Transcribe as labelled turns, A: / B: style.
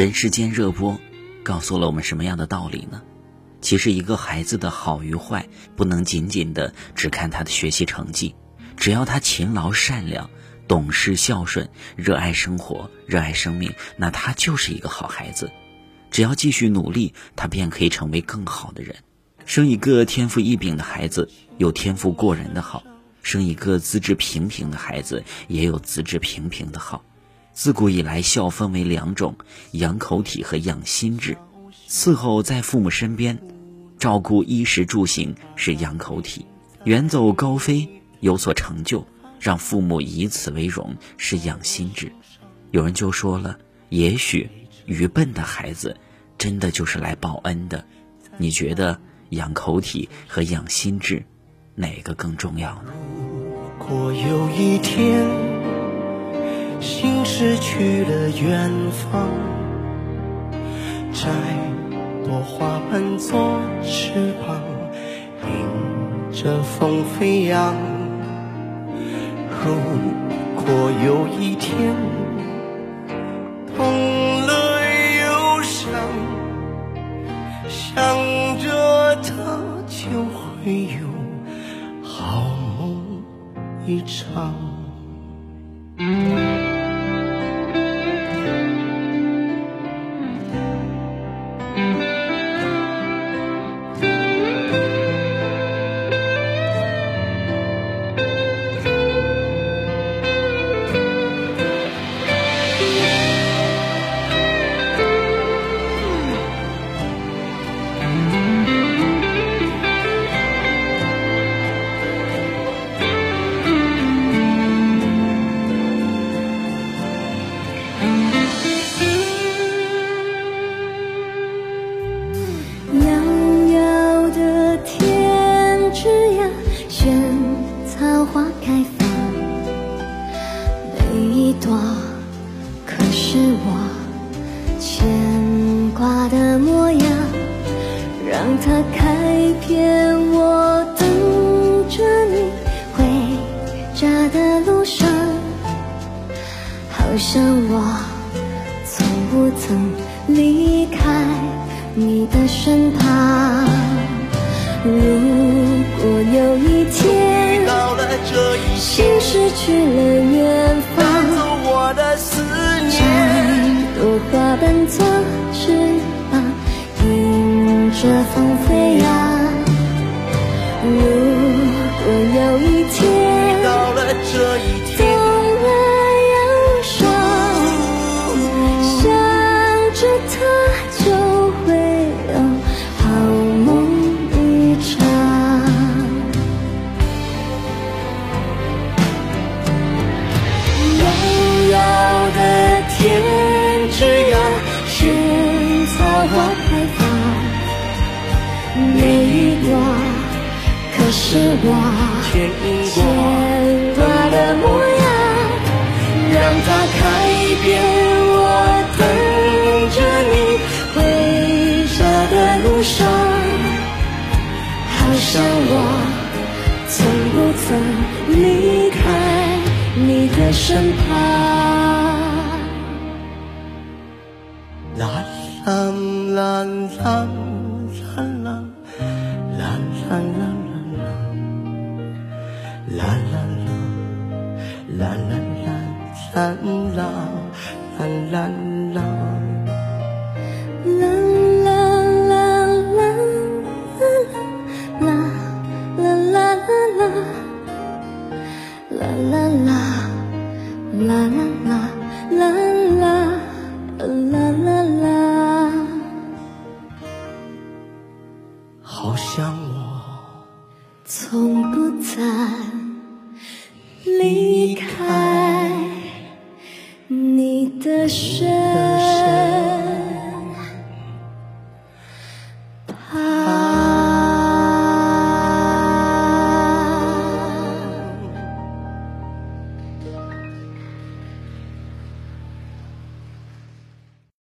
A: 人世间热播告诉了我们什么样的道理呢？其实，一个孩子的好与坏，不能仅仅的只看他的学习成绩，只要他勤劳、善良、懂事、孝顺、热爱生活、热爱生命，那他就是一个好孩子。只要继续努力，他便可以成为更好的人。生一个天赋异禀的孩子，有天赋过人的好；生一个资质平平的孩子，也有资质平平的好。自古以来，孝分为两种：养口体和养心智。伺候在父母身边，照顾衣食住行是养口体；远走高飞，有所成就，让父母以此为荣是养心智。有人就说了：也许愚笨的孩子，真的就是来报恩的。你觉得养口体和养心智，哪个更重要呢？
B: 如果有一天。心失去了远方，摘朵花瓣做翅膀，迎着风飞扬。如果有一天痛了忧伤，想着他就会有好梦一场。
C: 是我牵挂的模样让它开遍我等着你回家的路上。好像我从不曾离开你的身旁。如果有一天心失去了朵花瓣做翅膀，迎着风飞扬。是我牵挂的模样，让
B: 它改变
C: 我等着你回家的路上，好像我从不曾离开你的身旁。
B: 啦啦啦，啦啦啦，啦啦啦啦啦，
C: 啦啦啦啦啦啦啦啦啦啦，啦啦啦，啦啦啦，啦啦啦啦啦，
B: 好像我
C: 从不曾。离开你的身